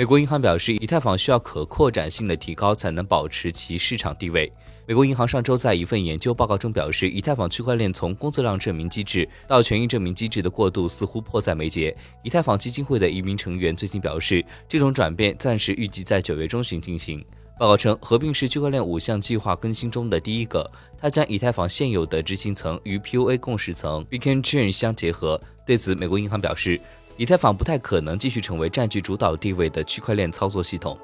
美国银行表示，以太坊需要可扩展性的提高，才能保持其市场地位。美国银行上周在一份研究报告中表示，以太坊区块链从工作量证明机制到权益证明机制的过渡似乎迫在眉睫。以太坊基金会的一名成员最近表示，这种转变暂时预计在九月中旬进行。报告称，合并是区块链五项计划更新中的第一个，它将以太坊现有的执行层与 POA 共识层 Beacon Chain 相结合。对此，美国银行表示，以太坊不太可能继续成为占据主导地位的区块链操作系统。